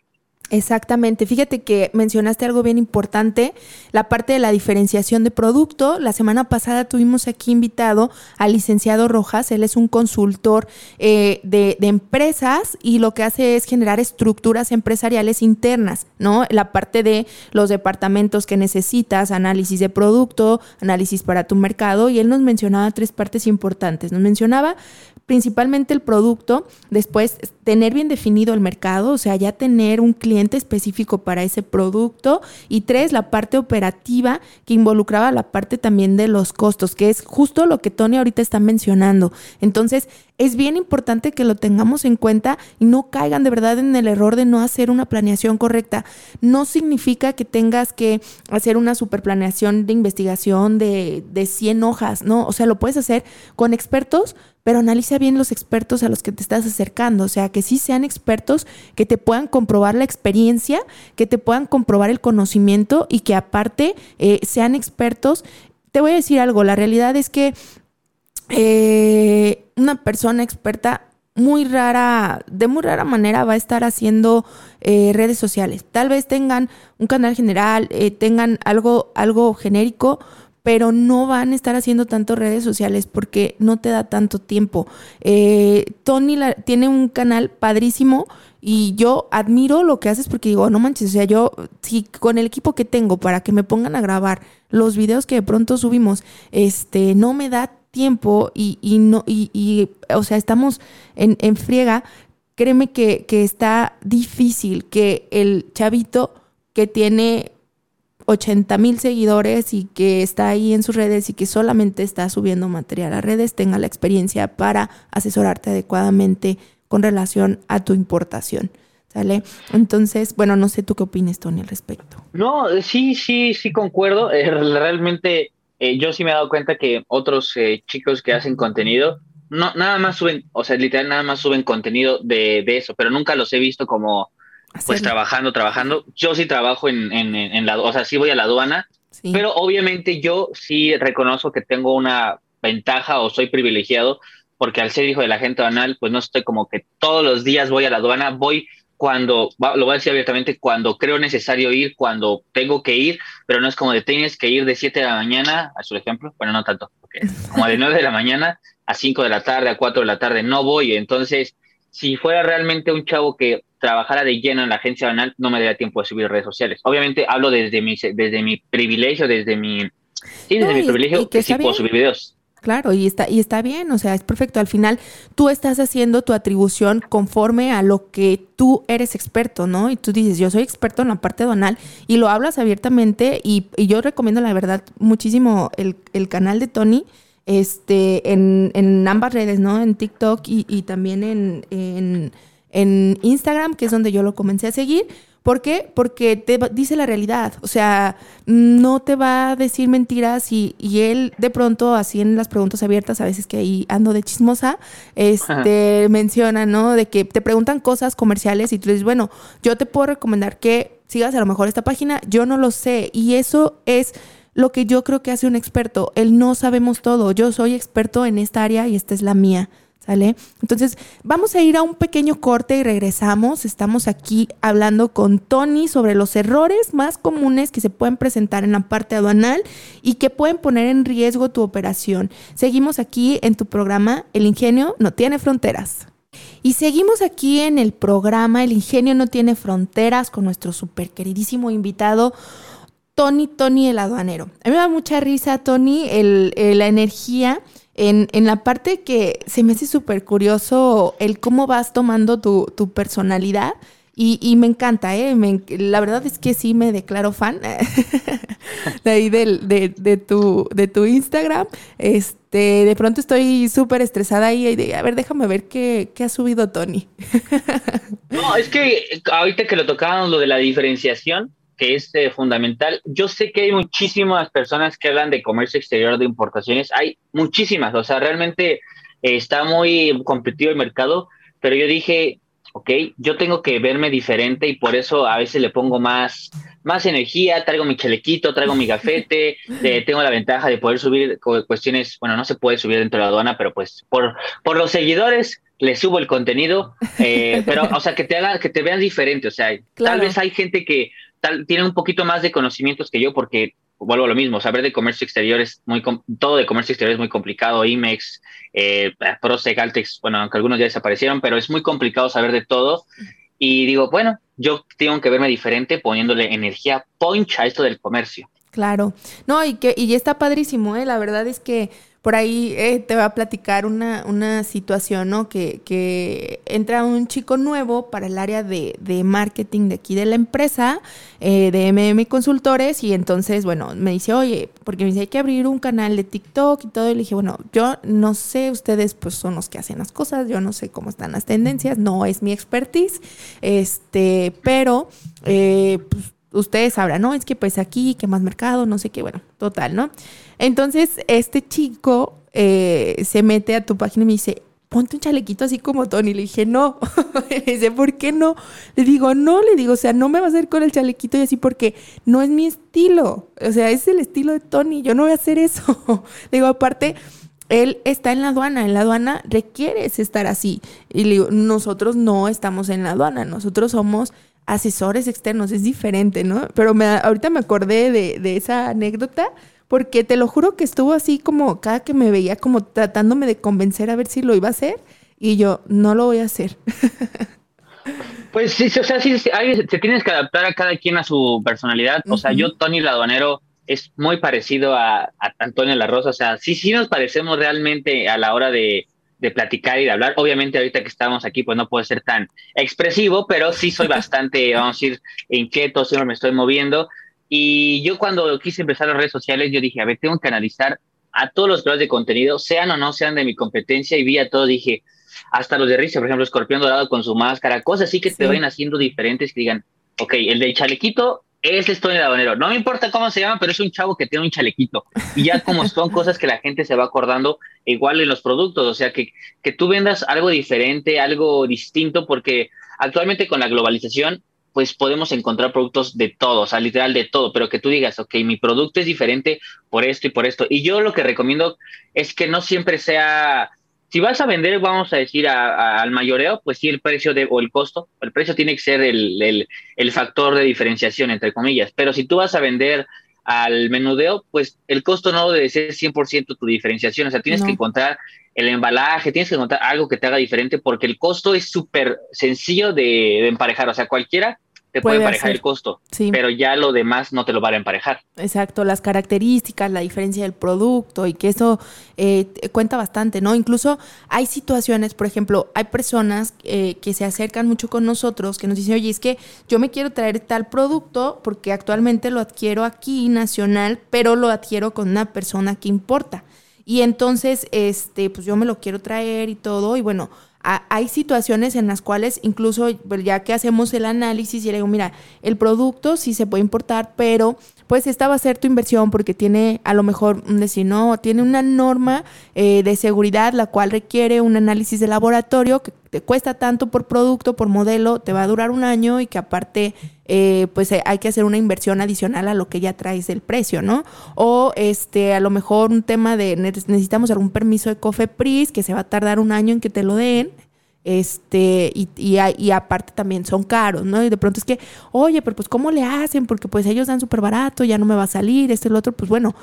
Exactamente. Fíjate que mencionaste algo bien importante, la parte de la diferenciación de producto. La semana pasada tuvimos aquí invitado al licenciado Rojas. Él es un consultor eh, de, empresas y lo que hace es generar estructuras empresariales internas, ¿no? La parte de los departamentos que necesitas, análisis de producto, análisis para tu mercado. Y él nos mencionaba tres partes importantes. Nos mencionaba principalmente el producto, después tener bien definido el mercado, o sea, ya tener un cliente específico para ese producto y tres, la parte operativa que involucraba la parte también de los costos, que es justo lo que Tony ahorita está mencionando. Entonces, es bien importante que lo tengamos en cuenta y no caigan de verdad en el error de no hacer una planeación correcta. No significa que tengas que hacer una superplaneación de investigación de, de 100 hojas, ¿no? O sea, lo puedes hacer con expertos, pero analiza bien los expertos a los que te estás acercando, o sea, que sí sean expertos, que te puedan comprobar la experiencia, que te puedan comprobar el conocimiento y que aparte eh, sean expertos. Te voy a decir algo, la realidad es que eh, una persona experta muy rara, de muy rara manera va a estar haciendo eh, redes sociales. Tal vez tengan un canal general, tengan algo, algo genérico, pero no van a estar haciendo tanto redes sociales porque no te da tanto tiempo. Eh, Tony tiene un canal padrísimo y yo admiro lo que haces porque digo, no manches, o sea, yo, si con el equipo que tengo para que me pongan a grabar los videos que de pronto subimos, este, no me da tiempo y, y no, y, y, o sea, estamos en, en friega, créeme que, que está difícil que el chavito que tiene 80 mil seguidores y que está ahí en sus redes y que solamente está subiendo material a redes, tenga la experiencia para asesorarte adecuadamente con relación a tu importación. ¿Sale? Entonces, bueno, no sé tú qué opinas, Tony, al respecto. No, sí, sí, sí concuerdo. Eh, realmente eh, yo sí me he dado cuenta que otros eh, chicos que hacen contenido, no, nada más suben, o sea, literal, nada más suben contenido de eso, pero nunca los he visto como pues trabajando, trabajando. Yo sí trabajo en, en, la, o sea, sí voy a la aduana, pero obviamente yo sí reconozco que tengo una ventaja o soy privilegiado porque al ser hijo de la gente aduanal, pues no estoy como que todos los días voy a la aduana, voy cuando, lo voy a decir abiertamente, cuando creo necesario ir, cuando tengo que ir, pero no es como de tienes que ir de 7 de la mañana, a su ejemplo, bueno, no tanto, porque como de 9 de la mañana a 5 de la tarde, a 4 de la tarde, no voy. Entonces, si fuera realmente un chavo que trabajara de lleno en la agencia banal, no me daría tiempo de subir redes sociales. Obviamente hablo desde mi, desde mi privilegio, desde mi... Sí, desde mi privilegio, que sí puedo subir videos. Claro, y está, y está bien, o sea, es perfecto. Al final, tú estás haciendo tu atribución conforme a lo que tú eres experto, ¿no? Y tú dices, yo soy experto en la parte donal y lo hablas abiertamente y, yo recomiendo, la verdad, muchísimo el, canal de Tony este, en, en, ambas redes, ¿no? En TikTok y, y también en, en, en Instagram, que es donde yo lo comencé a seguir ¿Por qué? Porque te dice la realidad, o sea, no te va a decir mentiras y, y él de pronto, así en las preguntas abiertas, a veces que ahí ando de chismosa, este, menciona, ¿no? De que te preguntan cosas comerciales y tú dices, bueno, yo te puedo recomendar que sigas a lo mejor esta página, yo no lo sé y eso es lo que yo creo que hace un experto, él no sabemos todo, yo soy experto en esta área y esta es la mía. ¿Sale? Entonces, vamos a ir a un pequeño corte y regresamos. Estamos aquí hablando con Tony sobre los errores más comunes que se pueden presentar en la parte aduanal y que pueden poner en riesgo tu operación. Seguimos aquí en tu programa El Ingenio no tiene fronteras. Y seguimos aquí en el programa El Ingenio no tiene fronteras con nuestro super queridísimo invitado. Tony, Tony el aduanero. A mí me da mucha risa, Tony, la energía en, en, la parte que se me hace súper curioso el cómo vas tomando tu, tu personalidad. Y, y, me encanta, ¿eh? la verdad es que sí me declaro fan (laughs) de ahí del, de, de, tu, de tu Instagram. Este, de pronto estoy súper estresada y de, a ver, déjame ver qué, qué ha subido Tony. (laughs) no, es que ahorita que lo tocábamos, lo de la diferenciación, que es eh, fundamental. Yo sé que hay muchísimas personas que hablan de comercio exterior de importaciones, hay muchísimas, o sea, realmente eh, está muy competitivo el mercado, pero yo dije, ok, yo tengo que verme diferente y por eso a veces le pongo más, más energía, traigo mi chalequito, traigo mi gafete, (laughs) tengo la ventaja de poder subir cuestiones, bueno, no se puede subir dentro de la aduana, pero pues por, por los seguidores le subo el contenido, eh, (laughs) pero, o sea, que te hagan, que te vean diferente, o sea, tal vez hay gente que tienen un poquito más de conocimientos que yo porque vuelvo a lo mismo, saber de comercio exterior es muy, todo de comercio exterior es muy complicado, IMEX, eh, Prosec, Altex, bueno, aunque algunos ya desaparecieron, pero es muy complicado saber de todo. Y digo, bueno, yo tengo que verme diferente poniéndole energía poncha a esto del comercio. Claro, no, y que y está padrísimo, ¿eh? la verdad es que por ahí eh, te va a platicar una, una situación, ¿no? Que, que, entra un chico nuevo para el área de, de marketing de aquí de la empresa, eh, de MM Consultores, y entonces, bueno, me dice, oye, porque me dice, hay que abrir un canal de TikTok y todo, y le dije, bueno, yo no sé, ustedes pues son los que hacen las cosas, yo no sé cómo están las tendencias, no es mi expertise, este, pero, eh, pues, ustedes sabrán, ¿no? Es que pues aquí, que más mercado, no sé qué, bueno, total, ¿no? Entonces, este chico eh, se mete a tu página y me dice, ponte un chalequito así como Tony. Le dije, no. (laughs) me dice, ¿por qué no? Le digo, no, le digo, o sea, no me va a hacer con el chalequito y así porque no es mi estilo. O sea, es el estilo de Tony. Yo no voy a hacer eso. (laughs) le digo, aparte, él está en la aduana. En la aduana requieres estar así. Y le digo, nosotros no estamos en la aduana. Nosotros somos asesores externos, es diferente, ¿no? Pero me, ahorita me acordé de, esa anécdota porque te lo juro que estuvo así como cada que me veía como tratándome de convencer a ver si lo iba a hacer y yo no lo voy a hacer. (laughs) Pues sí, o sea, sí, te tienes que adaptar a cada quien a su personalidad. O sea, yo, Tony Ladonero, es muy parecido a, a Antonio La Rosa. O sea, sí, sí nos parecemos realmente a la hora de, de platicar y de hablar. Obviamente ahorita que estamos aquí, pues no puedo ser tan expresivo, pero sí soy (laughs) bastante, vamos a decir, inquieto, siempre me estoy moviendo. Y yo cuando quise empezar las redes sociales, yo dije, a ver, tengo que analizar a todos los creadores de contenido, sean o no sean de mi competencia, y vi a todos, dije, hasta los de risa, por ejemplo, Escorpión Dorado con su máscara, cosas así que te vayan haciendo diferentes, que digan, ok, el del chalequito es Tony Labanero. No me importa cómo se llama, pero es un chavo que tiene un chalequito. Y ya como son (laughs) cosas que la gente se va acordando, igual en los productos. O sea, que, que tú vendas algo diferente, algo distinto, porque actualmente con la globalización, pues podemos encontrar productos de todo, o sea, literal de todo, pero que tú digas, ok, mi producto es diferente por esto y por esto. Y yo lo que recomiendo es que no siempre sea, si vas a vender, vamos a decir, al mayoreo, pues sí, el precio de, o el costo, el precio tiene que ser el, el, el factor de diferenciación, entre comillas, pero si tú vas a vender al menudeo, pues el costo no debe ser 100% tu diferenciación, o sea, tienes que encontrar el embalaje, tienes que encontrar algo que te haga diferente porque el costo es súper sencillo de, emparejar, o sea, cualquiera te puede, emparejar el costo, pero ya lo demás no te lo va a emparejar. Exacto, las características, la diferencia del producto y que eso eh, cuenta bastante, ¿no? Incluso hay situaciones, por ejemplo, hay personas eh, que se acercan mucho con nosotros que nos dicen, oye, es que yo me quiero traer tal producto porque actualmente lo adquiero aquí nacional, pero lo adquiero con una persona que importa. Y entonces, este, pues yo me lo quiero traer y todo. Y bueno, hay situaciones en las cuales incluso pues, ya que hacemos el análisis y le digo, mira, el producto sí se puede importar, pero pues esta va a ser tu inversión porque tiene a lo mejor, decir, no, tiene una norma eh, de seguridad la cual requiere un análisis de laboratorio que te cuesta tanto por producto, por modelo, te va a durar un año y que aparte eh, pues eh, hay que hacer una inversión adicional a lo que ya traes del precio, ¿no? O este, a lo mejor un tema de necesitamos algún permiso de COFEPRIS que se va a tardar un año en que te lo den este, y, y, aparte también son caros, ¿no? Y de pronto es que, oye, pero pues ¿cómo le hacen? Porque pues ellos dan súper barato, ya no me va a salir, esto y lo otro, pues bueno,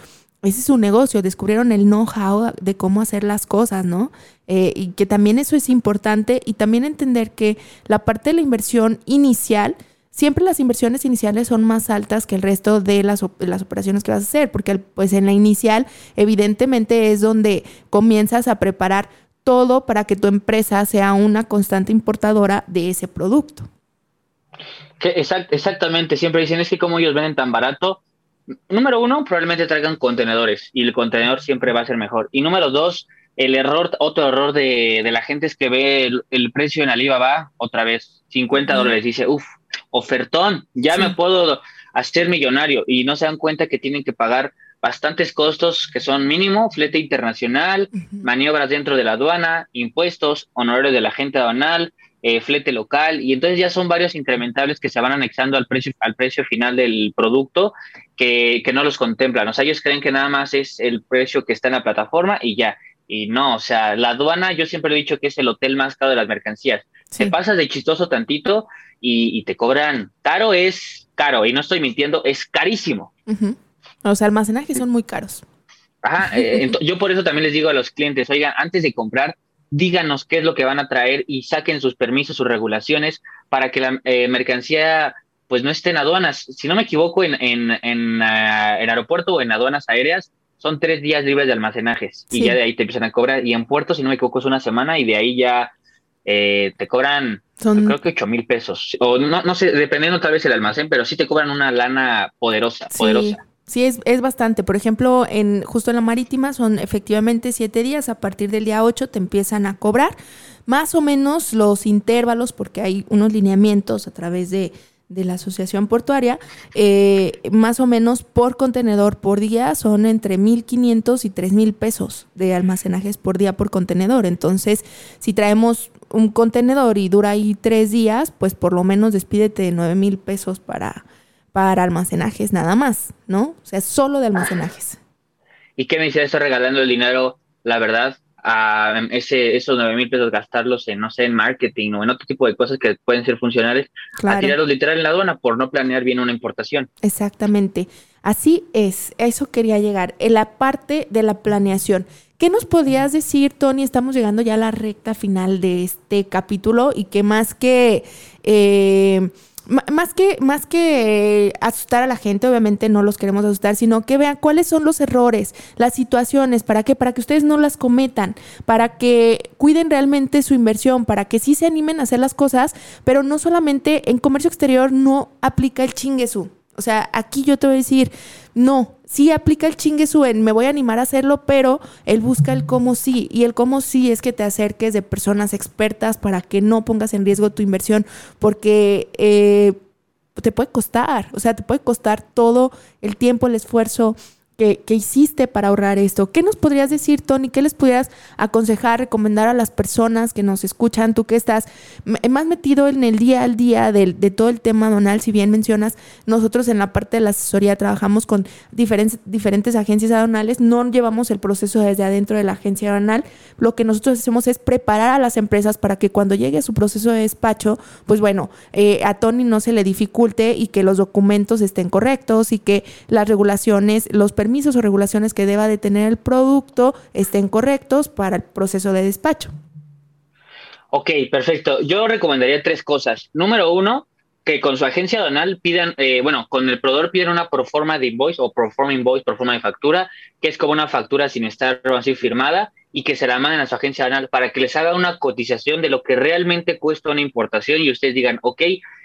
ese es su negocio, descubrieron el know-how de cómo hacer las cosas, ¿no? Eh, y que también eso es importante y también entender que la parte de la inversión inicial, siempre las inversiones iniciales son más altas que el resto de las, operaciones que vas a hacer, porque pues en la inicial evidentemente es donde comienzas a preparar todo para que tu empresa sea una constante importadora de ese producto. Exactamente, siempre dicen es que como ellos venden tan barato, número uno, probablemente traigan contenedores y el contenedor siempre va a ser mejor. Y número dos, el error, otro error de, la gente es que ve el, precio en Alibaba otra vez, 50 dólares, dice, uff, ofertón, ya me puedo hacer millonario y no se dan cuenta que tienen que pagar bastantes costos que son mínimo, flete internacional, maniobras dentro de la aduana, impuestos, honorarios de la gente aduanal, eh, flete local, y entonces ya son varios incrementables que se van anexando al precio, al precio final del producto que, no los contemplan. O sea, ellos creen que nada más es el precio que está en la plataforma y ya. Y no, o sea, la aduana, yo siempre he dicho que es el hotel más caro de las mercancías. Te pasas de chistoso tantito y, te cobran caro, es caro, y no estoy mintiendo, es carísimo. Los almacenajes son muy caros. Ajá, eh, (laughs) yo por eso también les digo a los clientes, oigan, antes de comprar, díganos qué es lo que van a traer y saquen sus permisos, sus regulaciones para que la eh, mercancía pues no esté en aduanas. Si no me equivoco, en, en, en, ah, aeropuerto o en aduanas aéreas son tres días libres de almacenajes y ya de ahí te empiezan a cobrar. Y en puerto, si no me equivoco, es una semana y de ahí ya eh, te cobran, creo que ocho mil pesos. O no, no sé, dependiendo tal vez el almacén, pero sí te cobran una lana poderosa, poderosa. Sí, es, es, bastante. Por ejemplo, en justo en la marítima son efectivamente siete días. A partir del día ocho te empiezan a cobrar más o menos los intervalos, porque hay unos lineamientos a través de, de la asociación portuaria, eh, más o menos por contenedor por día son entre 1.500 y 3.000 pesos de almacenajes por día por contenedor. Entonces, si traemos un contenedor y dura ahí tres días, pues por lo menos despídete de 9.000 pesos para almacenajes nada más, ¿no? O sea, solo de almacenajes. ¿Y qué me dice eso regalando el dinero, la verdad, a ese, esos nueve mil pesos gastarlos en, no sé, en marketing o en otro tipo de cosas que pueden ser funcionales, a tirarlos literal en la aduana por no planear bien una importación? Exactamente. Así es, eso quería llegar. En la parte de la planeación. ¿Qué nos podías decir, Tony? Estamos llegando ya a la recta final de este capítulo y que más que... Eh, más que, más que asustar a la gente, obviamente no los queremos asustar, sino que vean cuáles son los errores, las situaciones, para que, para que ustedes no las cometan, para que cuiden realmente su inversión, para que sí se animen a hacer las cosas, pero no solamente en comercio exterior no aplica el chinguesú. O sea, aquí yo te voy a decir, no, sí aplica el chingue en me voy a animar a hacerlo, pero él busca el cómo sí. Y el cómo sí es que te acerques de personas expertas para que no pongas en riesgo tu inversión, porque eh, te puede costar, o sea, te puede costar todo el tiempo, el esfuerzo, que, hiciste para ahorrar esto. ¿Qué nos podrías decir, Tony? ¿Qué les pudieras aconsejar, recomendar a las personas que nos escuchan? Tú que estás más metido en el día al día de, de todo el tema donal, si bien mencionas, nosotros en la parte de la asesoría trabajamos con diferentes, diferentes agencias aduanales, no llevamos el proceso desde adentro de la agencia aduanal. Lo que nosotros hacemos es preparar a las empresas para que cuando llegue su proceso de despacho, pues bueno, eh, a Tony no se le dificulte y que los documentos estén correctos y que las regulaciones, los permisos permisos o regulaciones que deba de tener el producto estén correctos para el proceso de despacho. Ok, perfecto. Yo recomendaría tres cosas. Número uno, que con su agencia aduanal pidan, eh, bueno, con el proveedor pidan una proforma de invoice o proforma invoice, proforma de factura, que es como una factura sin estar así firmada y que se la manden a su agencia aduanal para que les haga una cotización de lo que realmente cuesta una importación y ustedes digan, ok,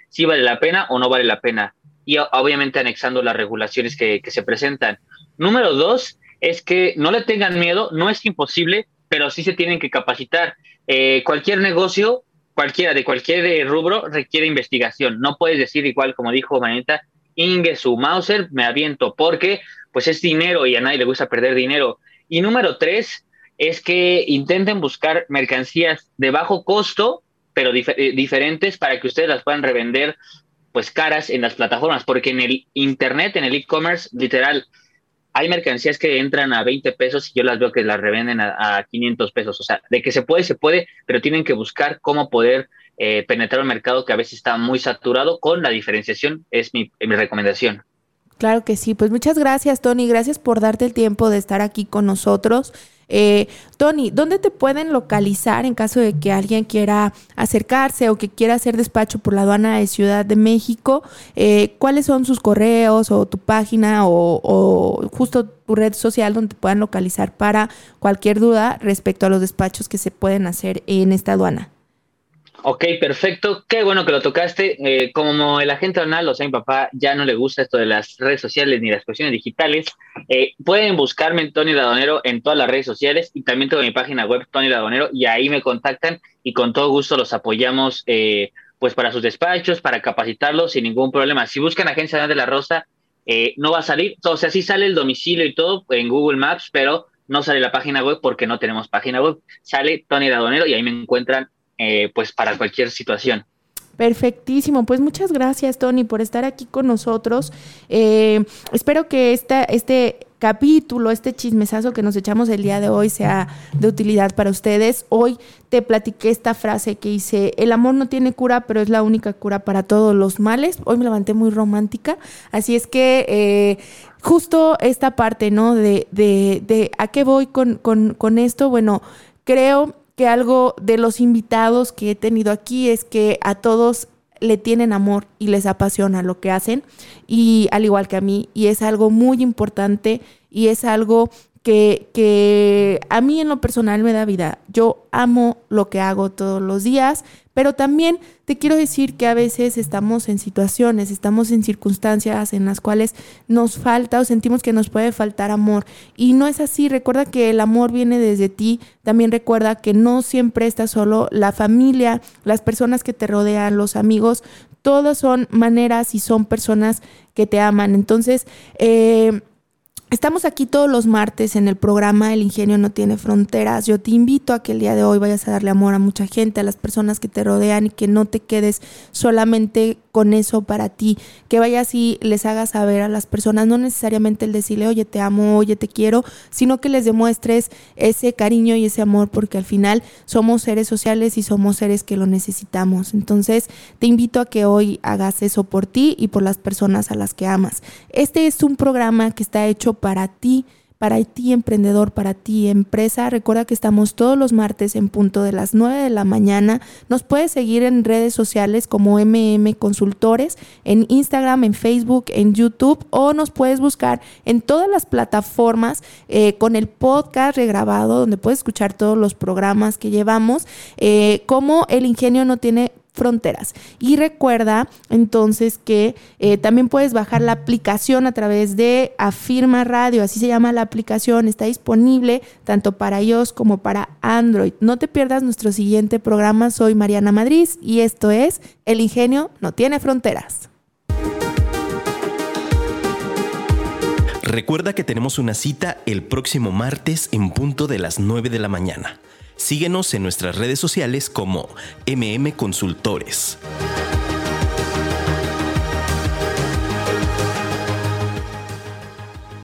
si vale la pena o no vale la pena. Y obviamente anexando las regulaciones que se presentan. Número dos es que no le tengan miedo, no es imposible, pero sí se tienen que capacitar. Eh, cualquier negocio, cualquiera de cualquier eh, rubro, requiere investigación. No puedes decir igual como dijo Manita, Inge su Mauser, me aviento, porque pues es dinero y a nadie le gusta perder dinero. Y número tres es que intenten buscar mercancías de bajo costo, pero eh, diferentes para que ustedes las puedan revender pues caras en las plataformas, porque en el Internet, en el e-commerce, literal, hay mercancías que entran a 20 pesos y yo las veo que las revenden a, 500 pesos. O sea, de que se puede, se puede, pero tienen que buscar cómo poder eh, penetrar el mercado que a veces está muy saturado con la diferenciación, es mi recomendación. Claro que sí, pues muchas gracias Tony, gracias por darte el tiempo de estar aquí con nosotros. Eh, Tony, ¿dónde te pueden localizar en caso de que alguien quiera acercarse o que quiera hacer despacho por la aduana de Ciudad de México? Eh, ¿Cuáles son sus correos o tu página o, o, justo tu red social donde te puedan localizar para cualquier duda respecto a los despachos que se pueden hacer en esta aduana? Ok, perfecto. Qué bueno que lo tocaste. Eh, como el agente donal, o sea, mi papá ya no le gusta esto de las redes sociales ni las cuestiones digitales, eh, pueden buscarme en Tony Ladonero en todas las redes sociales y también tengo mi página web Tony Ladonero y ahí me contactan y con todo gusto los apoyamos eh, pues para sus despachos, para capacitarlos sin ningún problema. Si buscan Agencia de la Rosa, no va a salir, o sea, sí sale el domicilio y todo en Google Maps, pero no sale la página web porque no tenemos página web. Sale Tony Ladonero y ahí me encuentran eh, pues para cualquier situación. Perfectísimo, pues muchas gracias Tony por estar aquí con nosotros. Eh, espero que esta, este capítulo, este chismesazo que nos echamos el día de hoy sea de utilidad para ustedes. Hoy te platiqué esta frase que dice, el amor no tiene cura, pero es la única cura para todos los males. Hoy me levanté muy romántica, así es que eh, justo esta parte, ¿no? De, de, de a qué voy con, con, con esto, bueno, creo que algo de los invitados que he tenido aquí es que a todos le tienen amor y les apasiona lo que hacen y al igual que a mí y es algo muy importante y es algo que, que a mí en lo personal me da vida. Yo amo lo que hago todos los días, pero también te quiero decir que a veces estamos en situaciones, estamos en circunstancias en las cuales nos falta o sentimos que nos puede faltar amor. Y no es así. Recuerda que el amor viene desde ti. También recuerda que no siempre está solo la familia, las personas que te rodean, los amigos. Todas son maneras y son personas que te aman. Entonces, eh, Estamos aquí todos los martes en el programa El Ingenio no tiene fronteras. Yo te invito a que el día de hoy vayas a darle amor a mucha gente, a las personas que te rodean y que no te quedes solamente con eso para ti, que vayas y les hagas saber a las personas, no necesariamente el decirle, oye, te amo, oye, te quiero, sino que les demuestres ese cariño y ese amor, porque al final somos seres sociales y somos seres que lo necesitamos. Entonces, te invito a que hoy hagas eso por ti y por las personas a las que amas. Este es un programa que está hecho para ti, para ti emprendedor, para ti empresa. Recuerda que estamos todos los martes en punto de las 9 de la mañana. Nos puedes seguir en redes sociales como MM Consultores, en Instagram, en Facebook, en YouTube o nos puedes buscar en todas las plataformas eh, con el podcast regrabado donde puedes escuchar todos los programas que llevamos. Eh, como el ingenio no tiene fronteras. Y recuerda entonces que eh, también puedes bajar la aplicación a través de Afirma Radio, así se llama la aplicación, está disponible tanto para iOS como para Android. No te pierdas nuestro siguiente programa, soy Mariana Madrid y esto es El Ingenio no tiene fronteras. Recuerda que tenemos una cita el próximo martes en punto de las 9 de la mañana. Síguenos en nuestras redes sociales como MM Consultores.